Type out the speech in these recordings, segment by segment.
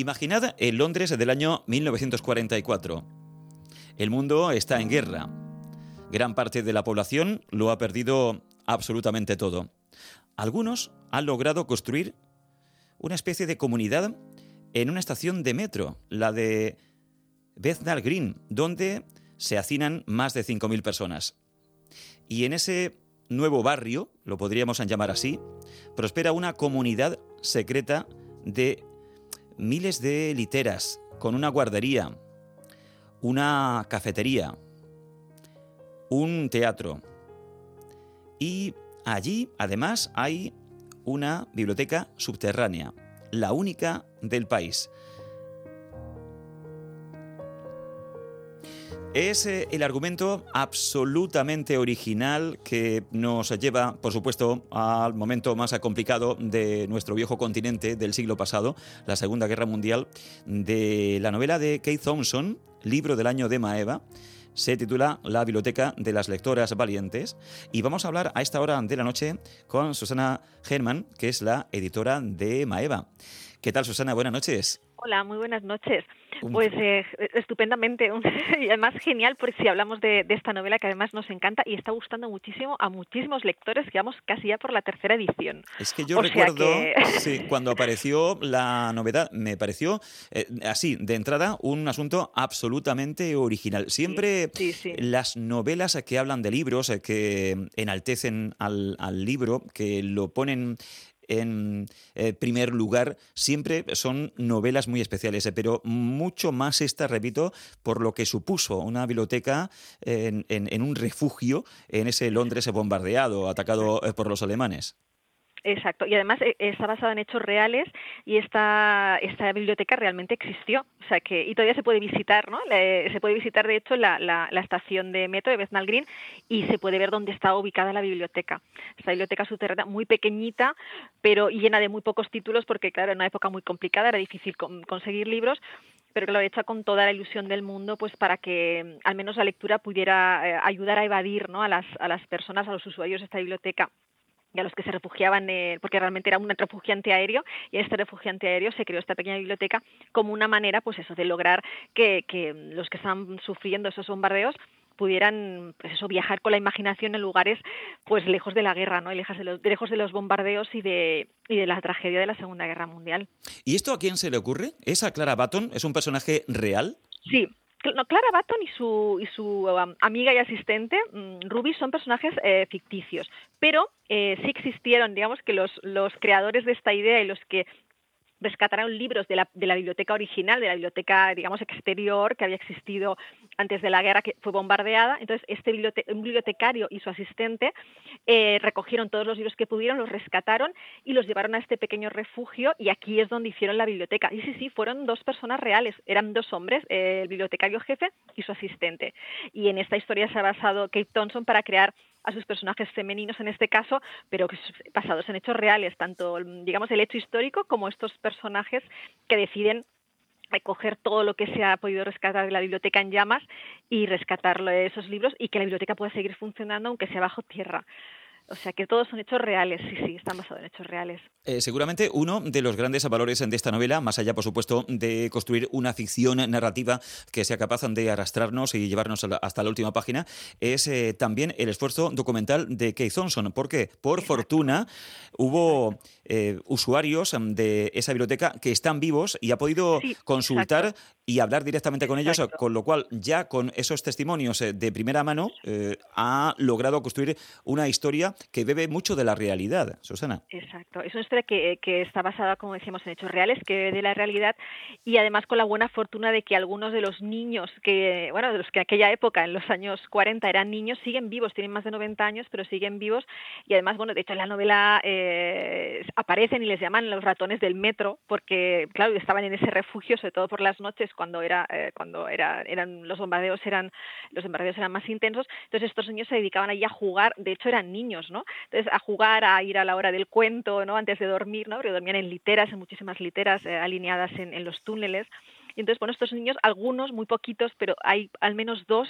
Imaginad el Londres del año 1944. El mundo está en guerra. Gran parte de la población lo ha perdido absolutamente todo. Algunos han logrado construir una especie de comunidad en una estación de metro, la de Bethnal Green, donde se hacinan más de 5.000 personas. Y en ese nuevo barrio, lo podríamos llamar así, prospera una comunidad secreta de miles de literas, con una guardería, una cafetería, un teatro. Y allí, además, hay una biblioteca subterránea, la única del país. Es eh, el argumento absolutamente original que nos lleva, por supuesto, al momento más complicado de nuestro viejo continente del siglo pasado, la Segunda Guerra Mundial, de la novela de Kate Thompson, libro del año de Maeva. Se titula La Biblioteca de las Lectoras Valientes y vamos a hablar a esta hora de la noche con Susana Herman, que es la editora de Maeva. ¿Qué tal, Susana? Buenas noches. Hola, muy buenas noches. Pues eh, estupendamente y además genial porque si hablamos de, esta novela que además nos encanta y está gustando muchísimo a muchísimos lectores que vamos casi ya por la tercera edición. Es que yo recuerdo cuando apareció la novedad, me pareció eh, así, de entrada, un asunto absolutamente original. Siempre las novelas que hablan de libros, eh, que enaltecen al, al libro, que lo ponen en eh, primer lugar, siempre son novelas muy especiales, eh, pero mucho más esta, repito, por lo que supuso una biblioteca en, en un refugio en ese Londres bombardeado, atacado eh, por los alemanes. Exacto, y además eh, está basada en hechos reales y esta, esta biblioteca realmente existió, o sea que y todavía se puede visitar, ¿no? se puede visitar de hecho la, la, estación de metro de Bethnal Green y se puede ver dónde está ubicada la biblioteca. Esta biblioteca subterránea muy pequeñita, pero llena de muy pocos títulos porque claro, en una época muy complicada era difícil conseguir libros, pero que lo hecha con toda la ilusión del mundo, pues para que al menos la lectura pudiera eh, ayudar a evadir ¿no? a, las, a las personas, a los usuarios de esta biblioteca y a los que se refugiaban, porque realmente era un refugiante aéreo, y en este refugiante aéreo se creó esta pequeña biblioteca como una manera, pues eso, de lograr que, que los que estaban sufriendo esos bombardeos pudieran pues eso viajar con la imaginación en lugares pues lejos de la guerra no lejos de los, lejos de los bombardeos y de y de la tragedia de la segunda guerra mundial. Y esto a quién se le ocurre esa Clara Baton es un personaje real sí Clara Baton y su, y su amiga y asistente, mm, Ruby, son personajes eh, ficticios, pero eh, sí existieron, digamos, que los, los creadores de esta idea y los que rescataron libros de la, de la, biblioteca original, de la biblioteca, digamos, exterior que había existido antes de la guerra, que fue bombardeada. Entonces, este un bibliotecario y su asistente eh, recogieron todos los libros que pudieron, los rescataron y los llevaron a este pequeño refugio y aquí es donde hicieron la biblioteca. Y sí, sí, fueron dos personas reales, eran dos hombres, eh, el bibliotecario jefe y su asistente. Y en esta historia se ha basado Kate Thompson para crear a sus personajes femeninos en este caso, pero basados en hechos reales, tanto digamos el hecho histórico como estos personajes que deciden recoger todo lo que se ha podido rescatar de la biblioteca en llamas y rescatar esos libros y que la biblioteca pueda seguir funcionando aunque sea bajo tierra. O sea que todos son hechos reales, sí, sí, están basados en hechos reales. Eh, seguramente uno de los grandes valores de esta novela, más allá, por supuesto, de construir una ficción narrativa que sea capaz de arrastrarnos y llevarnos hasta la última página, es eh, también el esfuerzo documental de Kate Thompson, porque por fortuna hubo eh, usuarios de esa biblioteca que están vivos y ha podido consultar y hablar directamente con ellos, con lo cual ya con esos testimonios de primera mano ha logrado construir una historia que bebe mucho de la realidad, Susana. Exacto, es una historia que, que, está basada, como decíamos, en hechos reales, que bebe de la realidad y además con la buena fortuna de que algunos de los niños que, bueno, de los que en aquella época, en los años 40, eran niños, siguen vivos, tienen más de 90 años, pero siguen vivos. Y además, bueno, de hecho en la novela eh, aparecen y les llaman los ratones del metro porque, claro, estaban en ese refugio, sobre todo por las noches cuando era, eh, cuando era, eran los bombardeos eran, los bombardeos eran más intensos, entonces estos niños se dedicaban ahí a jugar, de hecho eran niños, entonces, a jugar, a ir a la hora del cuento, ¿no? Antes de dormir, ¿no? Porque dormían en literas, en muchísimas literas eh, alineadas en, los túneles. Y entonces, bueno, estos niños, algunos, muy poquitos, pero hay al menos dos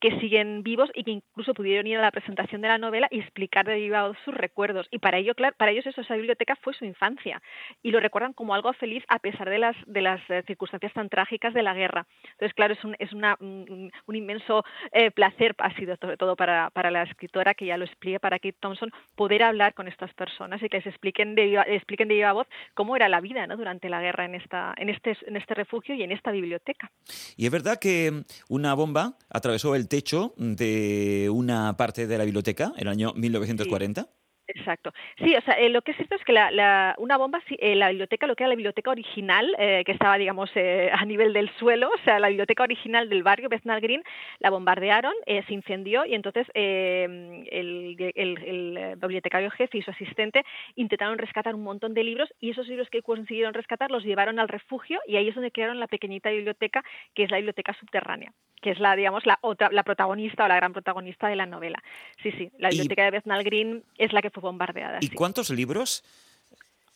que siguen vivos y que incluso pudieron ir a la presentación de la novela y explicar de viva voz sus recuerdos. Y para ello, claro, para ellos eso, esa biblioteca fue su infancia y lo recuerdan como algo feliz a pesar de las, de las eh, circunstancias tan trágicas de la guerra. Entonces, claro, es un, es un, inmenso eh, placer, ha sido sobre todo para, la escritora, que ya lo explique, para Kate Thompson, poder hablar con estas personas y que les expliquen de viva, expliquen de viva voz cómo era la vida durante la guerra en, esta, en, este, en este refugio en esta biblioteca. Y es verdad que una bomba atravesó el techo de una parte de la biblioteca en el año 1940. Exacto. Sí, o sea, eh, lo que es cierto es que la, la, una bomba, eh, la biblioteca, lo que era la biblioteca original, eh, que estaba, digamos, eh, a nivel del suelo, o sea, la biblioteca original del barrio Bethnal Green, la bombardearon, eh, se incendió y entonces el, el, el, bibliotecario jefe y su asistente intentaron rescatar un montón de libros y esos libros que consiguieron rescatar los llevaron al refugio y ahí es donde crearon la pequeñita biblioteca, que es la biblioteca subterránea que es la, digamos, la otra, la protagonista o la gran protagonista de la novela. Sí, sí, la biblioteca de Bethnal Green es la que fue bombardeada. ¿Y cuántos libros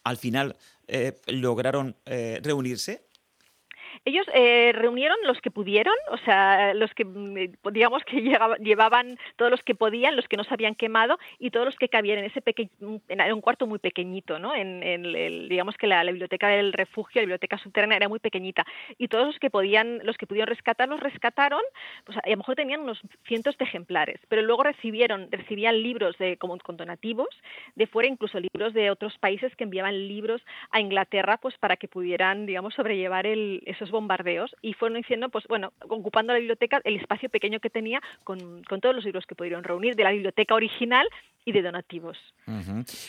al final eh, lograron eh, reunirse? Ellos eh, reunieron los que pudieron, o sea, los que, mm, digamos, que llevaban todos los que podían, los que no se habían quemado y todos los que cabían en ese pequeño, en un cuarto muy pequeñito, ¿no? En, el, digamos que la, biblioteca del refugio, la biblioteca subterránea era muy pequeñita y todos los que podían, los que pudieron rescatar, los rescataron, pues a lo mejor tenían unos cientos de ejemplares, pero luego recibieron, recibían libros de, como con donativos de fuera, incluso libros de otros países que enviaban libros a Inglaterra, pues para que pudieran, digamos, sobrellevar el, esos bombardeos y fueron diciendo, pues bueno, ocupando la biblioteca, el espacio pequeño que tenía con, con todos los libros que pudieron reunir de la biblioteca original y de donativos.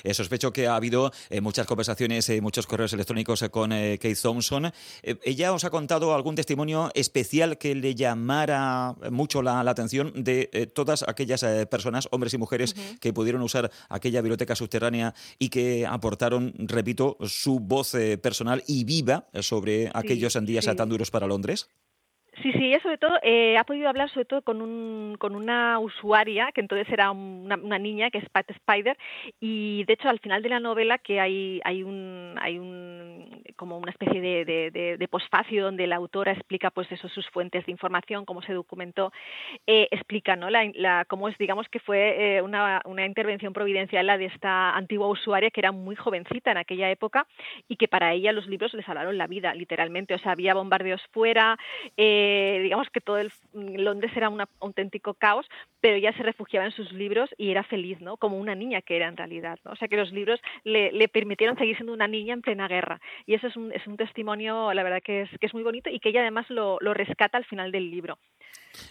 Eh, sospecho que ha habido eh, muchas conversaciones, eh, muchos correos electrónicos con Kate Thompson. ¿Ella os ha contado algún testimonio especial que le llamara mucho la, atención de todas aquellas personas, hombres y mujeres, que pudieron usar aquella biblioteca subterránea y que aportaron, repito, su voz personal y viva sobre aquellos días tan duros para Londres? Sí, sí, ella sobre todo eh, ha podido hablar sobre todo con, un, con una usuaria, que entonces era una, niña, que es Pat Spider, y de hecho al final de la novela que hay, hay, un, hay un, como una especie de, de, de, posfacio donde la autora explica pues eso, sus fuentes de información, cómo se documentó, eh, explica ¿no? la, la, cómo es, digamos que fue eh, una, una intervención providencial la de esta antigua usuaria que era muy jovencita en aquella época y que para ella los libros le salvaron la vida, literalmente, o sea, había bombardeos fuera, eh, eh, digamos que todo el Londres era un auténtico caos, pero ella se refugiaba en sus libros y era feliz, ¿no? Como una niña que era en realidad, ¿no? O sea que los libros le, le permitieron seguir siendo una niña en plena guerra. Y eso es un, es un testimonio, la verdad que es, que es muy bonito y que ella además lo, lo rescata al final del libro.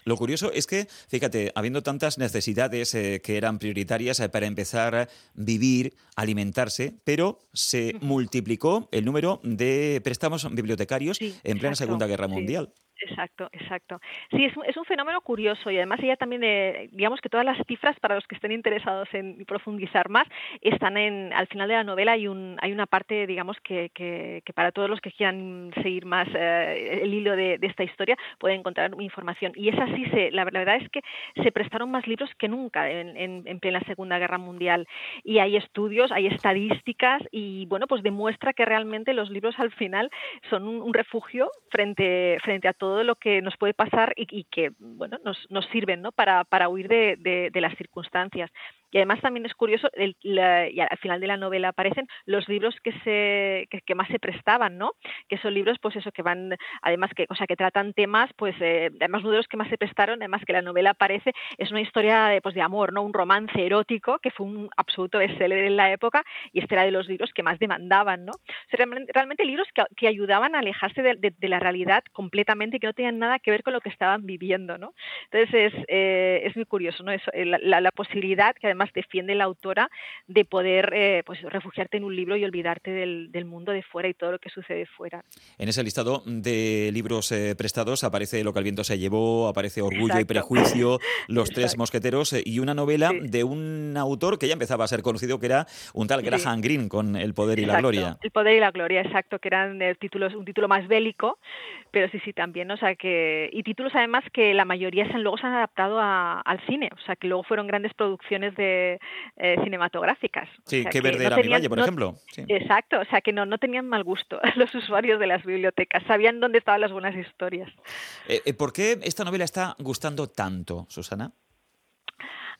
Lo curioso es que, fíjate, habiendo tantas necesidades eh, que eran prioritarias eh, para empezar a vivir, alimentarse, pero se multiplicó el número de préstamos bibliotecarios en plena Segunda Guerra Mundial. Exacto, exacto. Sí, es un, es un fenómeno curioso y además ella también, eh, digamos que todas las cifras para los que estén interesados en profundizar más están en, al final de la novela hay, un, hay una parte, digamos, que, que, para todos los que quieran seguir más eh, el hilo de, esta historia pueden encontrar información. Y es así, se, la verdad es que se prestaron más libros que nunca en, en, plena Segunda Guerra Mundial y hay estudios, hay estadísticas y bueno, pues demuestra que realmente los libros al final son un, un refugio frente, frente a todo todo lo que nos puede pasar y, que bueno nos, nos sirven ¿no? para, para huir de, de, las circunstancias. Y además también es curioso, y al final de la novela aparecen los libros que se que, más se prestaban, ¿no? Que son libros, pues eso, que van, además que, o sea, que tratan temas, pues, eh, además uno de los que más se prestaron, además que la novela aparece, es una historia de, pues, de amor, ¿no? Un romance erótico que fue un absoluto bestseller en la época y este era de los libros que más demandaban, ¿no? realmente, libros que, que, ayudaban a alejarse de, la realidad completamente y que no tenían nada que ver con lo que estaban viviendo, ¿no? Entonces es, eh, es muy curioso, ¿no? Eso, la, la posibilidad que además defiende la autora de poder eh, pues, refugiarte en un libro y olvidarte del, del, mundo de fuera y todo lo que sucede fuera. En ese listado de libros eh, prestados aparece Lo que el viento se llevó, aparece Orgullo y Prejuicio, Los tres mosqueteros eh, y una novela de un autor que ya empezaba a ser conocido, que era un tal Graham Greene con El poder y la gloria. El poder y la gloria, exacto, que eran títulos, un título más bélico, pero sí, sí, también, o sea que... Y títulos además que la mayoría se, luego se han adaptado a, al cine, o sea que luego fueron grandes producciones de cinematográficas. Sí, que ver de la Valle, por ejemplo. Exacto, o sea que no, no tenían mal gusto los usuarios de las bibliotecas, sabían dónde estaban las buenas historias. ¿Por qué esta novela está gustando tanto, Susana?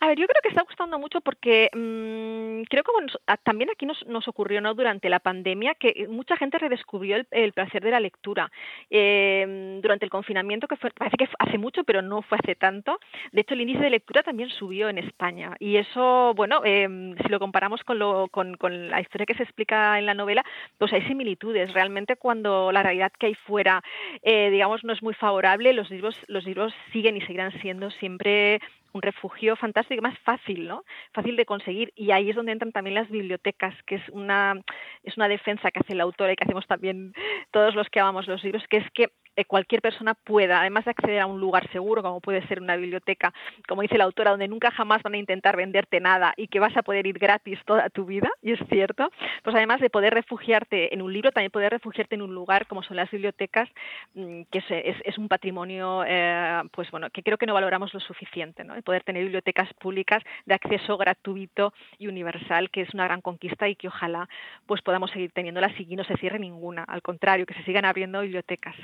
A ver, yo creo que está gustando mucho porque mmm, creo que también aquí nos, nos, ocurrió ¿no? durante la pandemia que mucha gente redescubrió el, placer de la lectura. Eh, durante el confinamiento, que fue, parece que hace mucho, pero no fue hace tanto. De hecho, el índice de lectura también subió en España. Y eso, bueno, eh, si lo comparamos con, lo, con, la historia que se explica en la novela, pues hay similitudes. Realmente cuando la realidad que hay fuera, eh, digamos, no es muy favorable, los libros, los libros siguen y seguirán siendo siempre un refugio fantástico, más fácil, ¿no? Fácil de conseguir. Y ahí es donde entran también las bibliotecas, que es una, es una defensa que hace la autora y que hacemos también todos los que amamos los libros, que es que cualquier persona pueda, además de acceder a un lugar seguro, como puede ser una biblioteca, como dice la autora, donde nunca jamás van a intentar venderte nada y que vas a poder ir gratis toda tu vida, y es cierto, pues además de poder refugiarte en un libro, también poder refugiarte en un lugar como son las bibliotecas, mm, que es, es, un patrimonio, eh, pues bueno, que creo que no valoramos lo suficiente, ¿no? poder tener bibliotecas públicas de acceso gratuito y universal, que es una gran conquista y que ojalá pues podamos seguir teniéndolas y no se cierre ninguna, al contrario, que se sigan abriendo bibliotecas.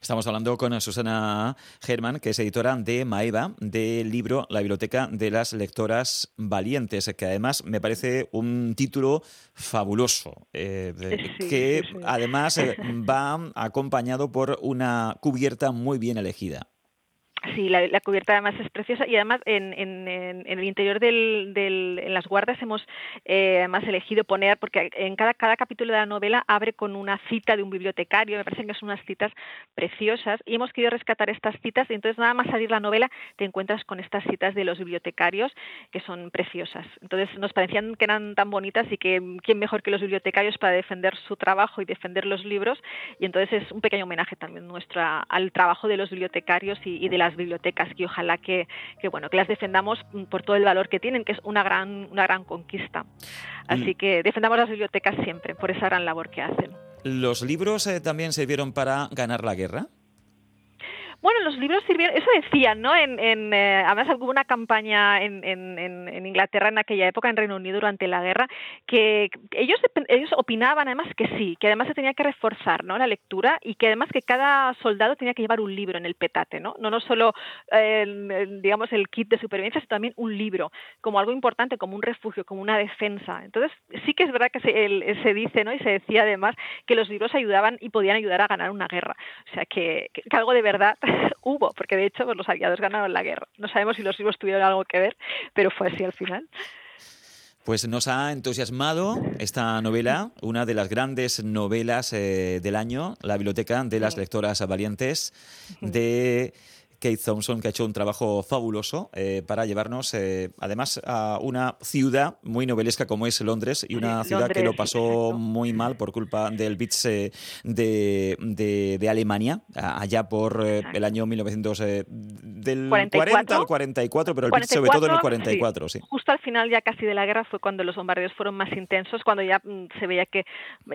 Estamos hablando con Susana Germán, que es editora de Maeva, del libro La Biblioteca de las Lectoras Valientes, que además me parece un título fabuloso, eh, que además eh, va acompañado por una cubierta muy bien elegida. Sí, la, cubierta además es preciosa y además en, en, el interior del, del, en las guardas hemos eh, además elegido poner, porque en cada, cada capítulo de la novela abre con una cita de un bibliotecario, me parecen que son unas citas preciosas y hemos querido rescatar estas citas y entonces nada más salir la novela te encuentras con estas citas de los bibliotecarios que son preciosas. Entonces nos parecían que eran tan bonitas y que quién mejor que los bibliotecarios para defender su trabajo y defender los libros y entonces es un pequeño homenaje también nuestro al trabajo de los bibliotecarios y, y de las bibliotecas y ojalá que, bueno que las defendamos por todo el valor que tienen que es una gran una gran conquista. Así que defendamos las bibliotecas siempre por esa gran labor que hacen. Los libros eh, también sirvieron para ganar la guerra bueno, los libros sirvieron, eso decían, ¿no? En, en eh, además hubo una campaña en, en, en, Inglaterra en aquella época, en Reino Unido durante la guerra, que ellos, opinaban además que sí, que además se tenía que reforzar, ¿no? La lectura y que además que cada soldado tenía que llevar un libro en el petate, ¿no? No, no solo, digamos, el kit de supervivencia, sino también un libro, como algo importante, como un refugio, como una defensa. Entonces, sí que es verdad que se, se dice, ¿no? Y se decía además que los libros ayudaban y podían ayudar a ganar una guerra. O sea, que, que algo de verdad hubo, porque de hecho pues, los aliados ganaron la guerra. No sabemos si los libros tuvieron algo que ver, pero fue así al final. Pues nos ha entusiasmado esta novela, una de las grandes novelas eh, del año, La Biblioteca de las Lectoras Valientes, de Kate Thompson, que ha hecho un trabajo fabuloso eh, para llevarnos, eh, además, a una ciudad muy novelesca como es Londres y una ciudad que lo pasó muy mal por culpa del Blitz eh, de, Alemania, allá por el año 1900, del 40 al 44, pero el Blitz sobre todo en el 44. Sí. Justo al final ya casi de la guerra fue cuando los bombardeos fueron más intensos, cuando ya mm, se veía que,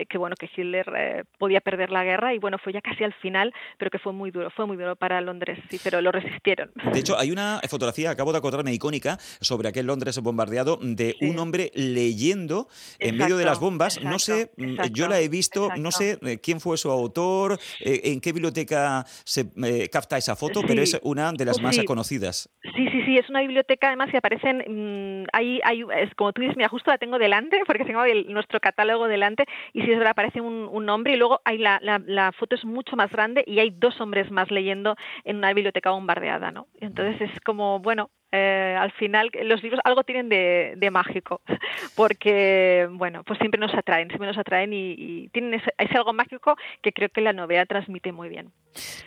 que bueno que Hitler podía perder la guerra y bueno, fue ya casi al final, pero que fue muy duro, fue muy duro para Londres, sí, pero lo resistieron. De hecho, hay una fotografía, acabo de acordarme, icónica, sobre aquel Londres bombardeado, de un hombre leyendo en medio de las bombas. no sé, mm, yo la he visto, no sé eh, quién fue su autor, eh, en qué biblioteca se eh, capta esa foto, pero es una de las pues más conocidas. Sí, sí, sí, es una biblioteca además que aparecen, mm, hay, hay, es, como tú dices, mira, justo la tengo delante, porque tengo nuestro catálogo delante, y si es verdad, aparece un, un nombre, y luego hay la, la, la foto es mucho más grande y hay dos hombres más leyendo en una biblioteca bombardeada, ¿no? Entonces es como, bueno, eh, al final los libros algo tienen de, mágico, porque, bueno, pues siempre nos atraen, siempre nos atraen y, tienen ese, algo mágico que creo que la novela transmite muy bien.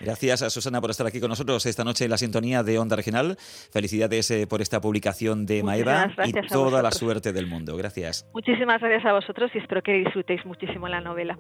Gracias a Susana por estar aquí con nosotros esta noche en la sintonía de Onda Regional. Felicidades eh, por esta publicación de Maeva y toda la suerte del mundo. Gracias. Muchísimas gracias a vosotros y espero que disfrutéis muchísimo la novela.